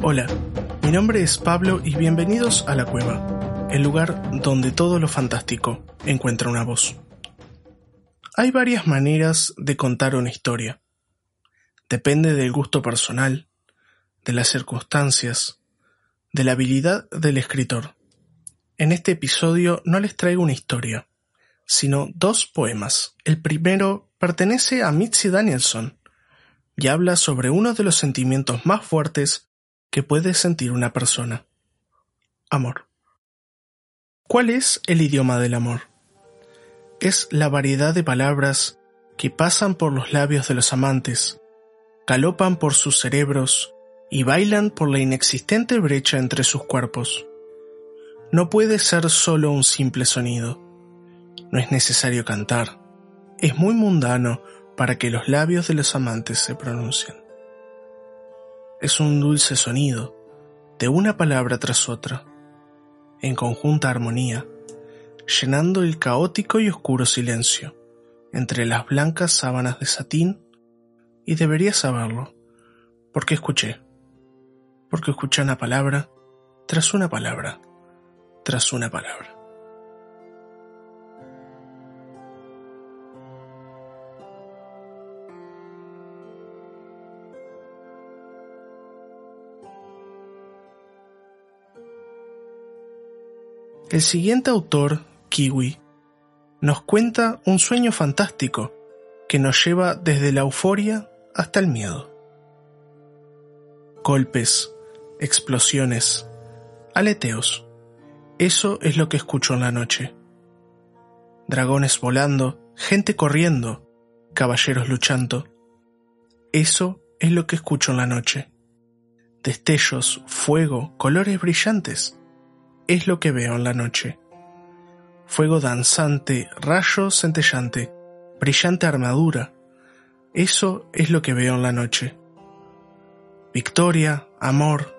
Hola, mi nombre es Pablo y bienvenidos a La Cueva, el lugar donde todo lo fantástico encuentra una voz. Hay varias maneras de contar una historia. Depende del gusto personal, de las circunstancias, de la habilidad del escritor. En este episodio no les traigo una historia, sino dos poemas. El primero pertenece a Mitzi Danielson y habla sobre uno de los sentimientos más fuertes que puede sentir una persona. Amor. ¿Cuál es el idioma del amor? Es la variedad de palabras que pasan por los labios de los amantes, galopan por sus cerebros y bailan por la inexistente brecha entre sus cuerpos. No puede ser solo un simple sonido. No es necesario cantar. Es muy mundano para que los labios de los amantes se pronuncien. Es un dulce sonido, de una palabra tras otra, en conjunta armonía, llenando el caótico y oscuro silencio entre las blancas sábanas de satín, y debería saberlo, porque escuché, porque escuché una palabra tras una palabra, tras una palabra. El siguiente autor, Kiwi, nos cuenta un sueño fantástico que nos lleva desde la euforia hasta el miedo. Golpes, explosiones, aleteos. Eso es lo que escucho en la noche. Dragones volando, gente corriendo, caballeros luchando. Eso es lo que escucho en la noche. Destellos, fuego, colores brillantes es lo que veo en la noche. Fuego danzante, rayo centellante, brillante armadura. Eso es lo que veo en la noche. Victoria, amor,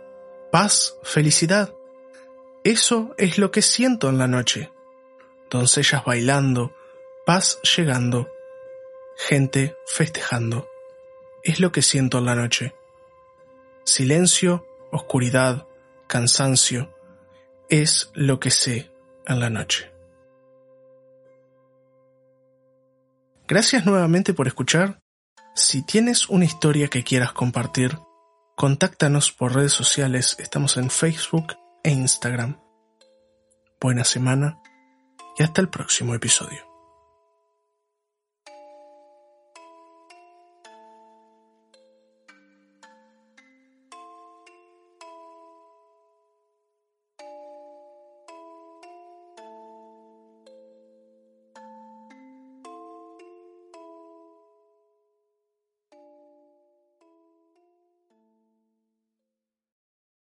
paz, felicidad. Eso es lo que siento en la noche. Doncellas bailando, paz llegando, gente festejando. Es lo que siento en la noche. Silencio, oscuridad, cansancio, es lo que sé en la noche. Gracias nuevamente por escuchar. Si tienes una historia que quieras compartir, contáctanos por redes sociales. Estamos en Facebook e Instagram. Buena semana y hasta el próximo episodio.